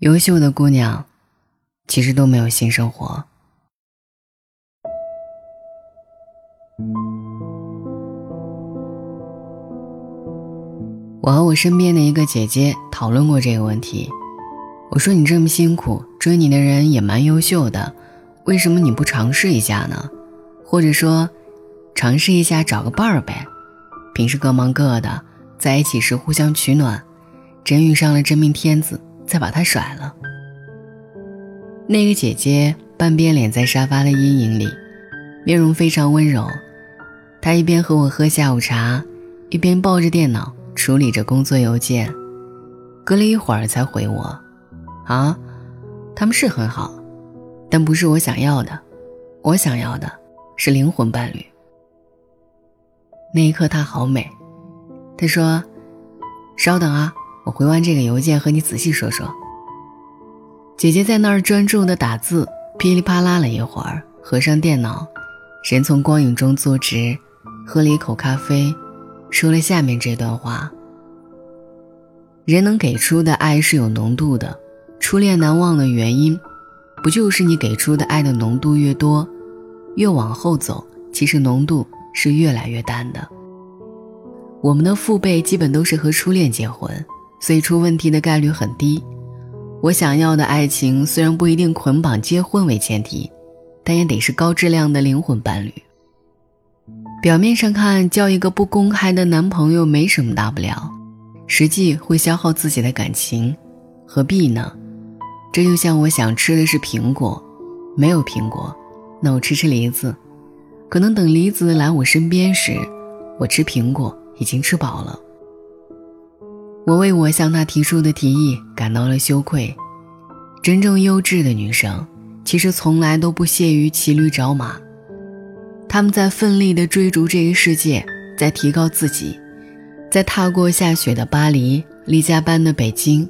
优秀的姑娘，其实都没有性生活。我和我身边的一个姐姐讨论过这个问题。我说：“你这么辛苦，追你的人也蛮优秀的，为什么你不尝试一下呢？或者说，尝试一下找个伴儿呗？平时各忙各的，在一起时互相取暖，真遇上了真命天子。”再把他甩了。那个姐姐半边脸在沙发的阴影里，面容非常温柔。她一边和我喝下午茶，一边抱着电脑处理着工作邮件。隔了一会儿才回我：“啊，他们是很好，但不是我想要的。我想要的是灵魂伴侣。”那一刻她好美。她说：“稍等啊。”回完这个邮件，和你仔细说说。姐姐在那儿专注的打字，噼里啪啦了一会儿，合上电脑，人从光影中坐直，喝了一口咖啡，说了下面这段话：人能给出的爱是有浓度的，初恋难忘的原因，不就是你给出的爱的浓度越多，越往后走，其实浓度是越来越淡的。我们的父辈基本都是和初恋结婚。所以出问题的概率很低。我想要的爱情虽然不一定捆绑结婚为前提，但也得是高质量的灵魂伴侣。表面上看，交一个不公开的男朋友没什么大不了，实际会消耗自己的感情，何必呢？这就像我想吃的是苹果，没有苹果，那我吃吃梨子。可能等梨子来我身边时，我吃苹果已经吃饱了。我为我向他提出的提议感到了羞愧。真正优质的女生，其实从来都不屑于骑驴找马。他们在奋力地追逐这个世界，在提高自己，在踏过下雪的巴黎、离家班的北京，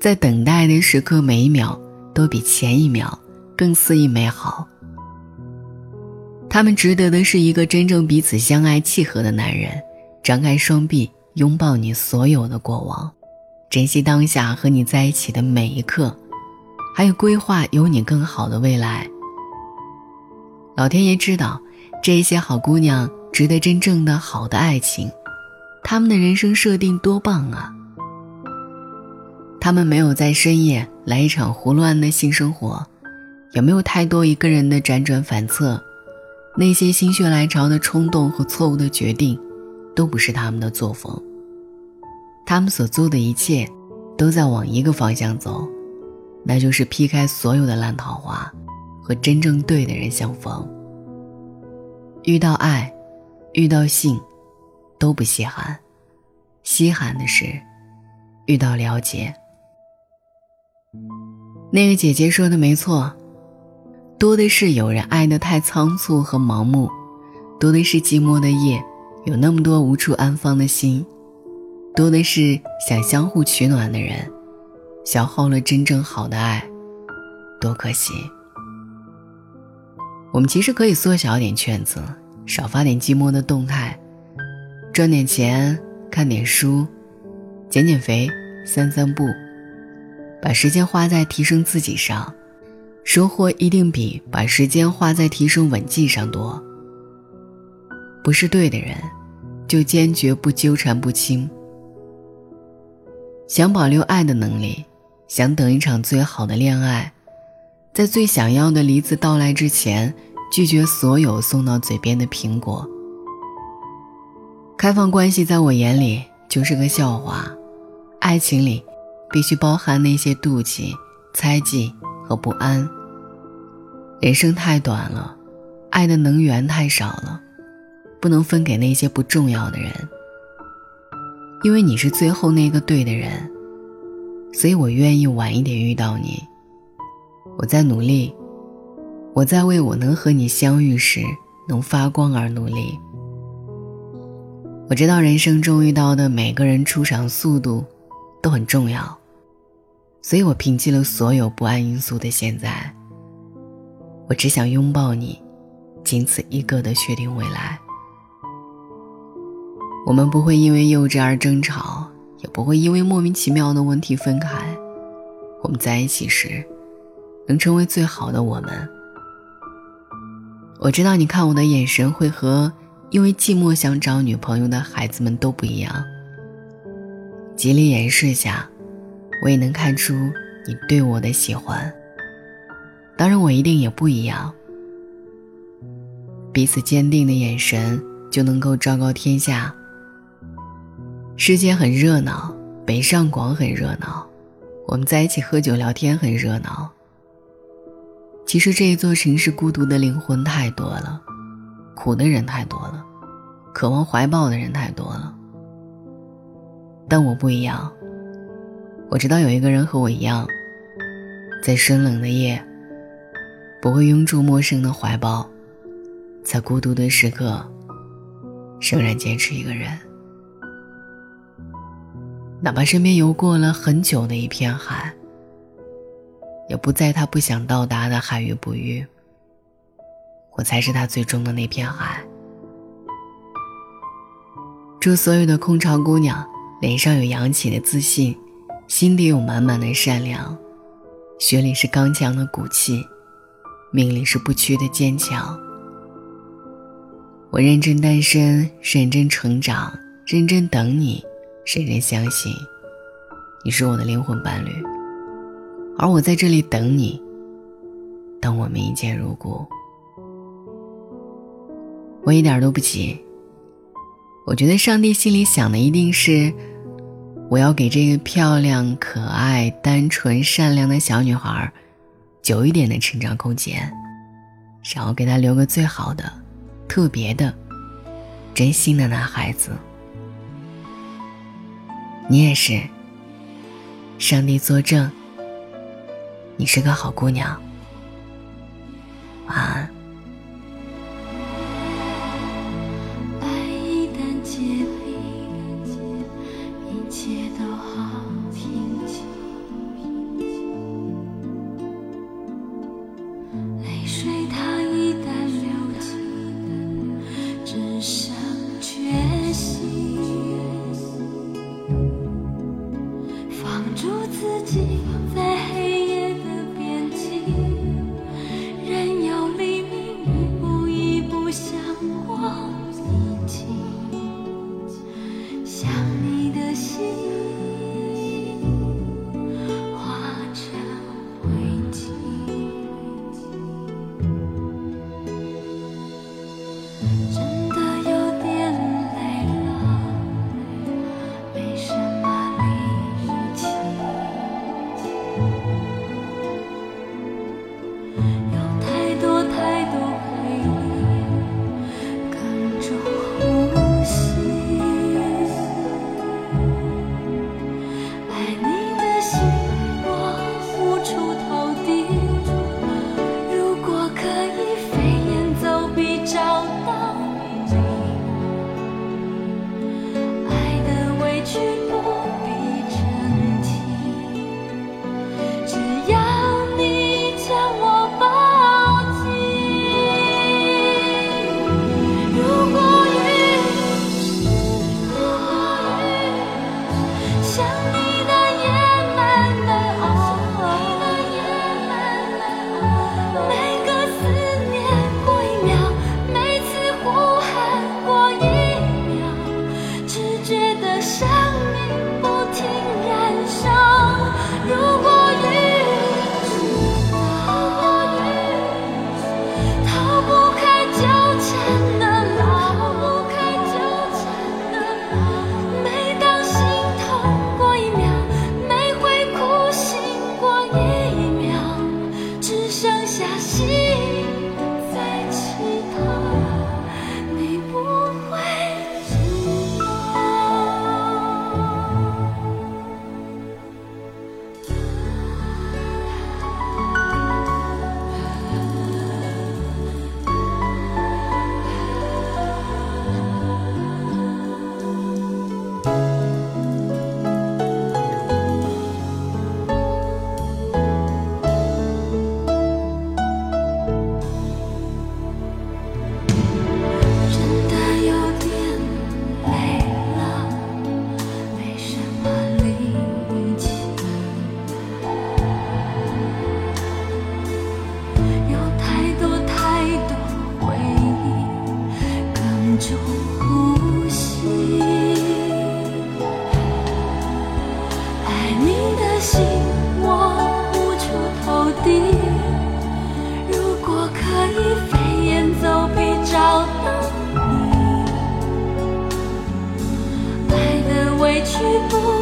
在等待的时刻，每一秒都比前一秒更肆意美好。他们值得的是一个真正彼此相爱、契合的男人，张开双臂。拥抱你所有的过往，珍惜当下和你在一起的每一刻，还有规划有你更好的未来。老天爷知道，这些好姑娘值得真正的好的爱情，她们的人生设定多棒啊！她们没有在深夜来一场胡乱的性生活，也没有太多一个人的辗转反侧，那些心血来潮的冲动和错误的决定。都不是他们的作风。他们所做的一切，都在往一个方向走，那就是劈开所有的烂桃花，和真正对的人相逢。遇到爱，遇到性，都不稀罕，稀罕的是遇到了解。那个姐姐说的没错，多的是有人爱得太仓促和盲目，多的是寂寞的夜。有那么多无处安放的心，多的是想相互取暖的人，消耗了真正好的爱，多可惜。我们其实可以缩小点圈子，少发点寂寞的动态，赚点钱，看点书，减减肥，散散步，把时间花在提升自己上，收获一定比把时间花在提升稳技上多。不是对的人。就坚决不纠缠不清。想保留爱的能力，想等一场最好的恋爱，在最想要的梨子到来之前，拒绝所有送到嘴边的苹果。开放关系在我眼里就是个笑话，爱情里必须包含那些妒忌、猜忌和不安。人生太短了，爱的能源太少了。不能分给那些不重要的人，因为你是最后那个对的人，所以我愿意晚一点遇到你。我在努力，我在为我能和你相遇时能发光而努力。我知道人生中遇到的每个人出场速度都很重要，所以我摒弃了所有不安因素的现在。我只想拥抱你，仅此一个的确定未来。我们不会因为幼稚而争吵，也不会因为莫名其妙的问题分开。我们在一起时，能成为最好的我们。我知道你看我的眼神会和因为寂寞想找女朋友的孩子们都不一样。极力掩饰下，我也能看出你对我的喜欢。当然，我一定也不一样。彼此坚定的眼神就能够昭告天下。世界很热闹，北上广很热闹，我们在一起喝酒聊天很热闹。其实这一座城市孤独的灵魂太多了，苦的人太多了，渴望怀抱的人太多了。但我不一样，我知道有一个人和我一样，在深冷的夜，不会拥住陌生的怀抱，在孤独的时刻，仍然坚持一个人。哪怕身边游过了很久的一片海，也不在他不想到达的海域不遇。我才是他最终的那片海。祝所有的空巢姑娘脸上有扬起的自信，心底有满满的善良，血里是刚强的骨气，命里是不屈的坚强。我认真单身，认真成长，认真等你。深深相信，你是我的灵魂伴侣，而我在这里等你，等我们一见如故。我一点都不急。我觉得上帝心里想的一定是，我要给这个漂亮、可爱、单纯、善良的小女孩，久一点的成长空间，想要给她留个最好的、特别的、真心的男孩子。你也是。上帝作证，你是个好姑娘。你不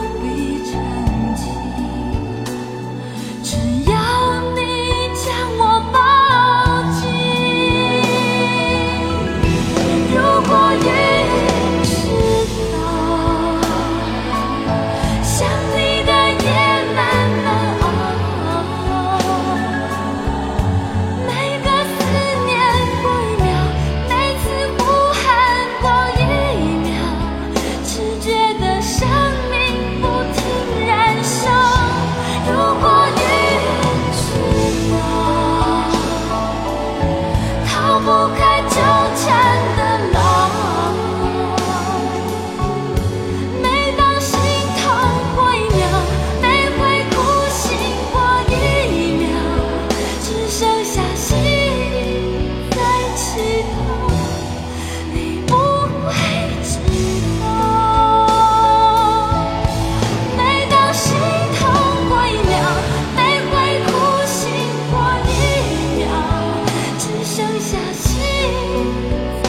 下心。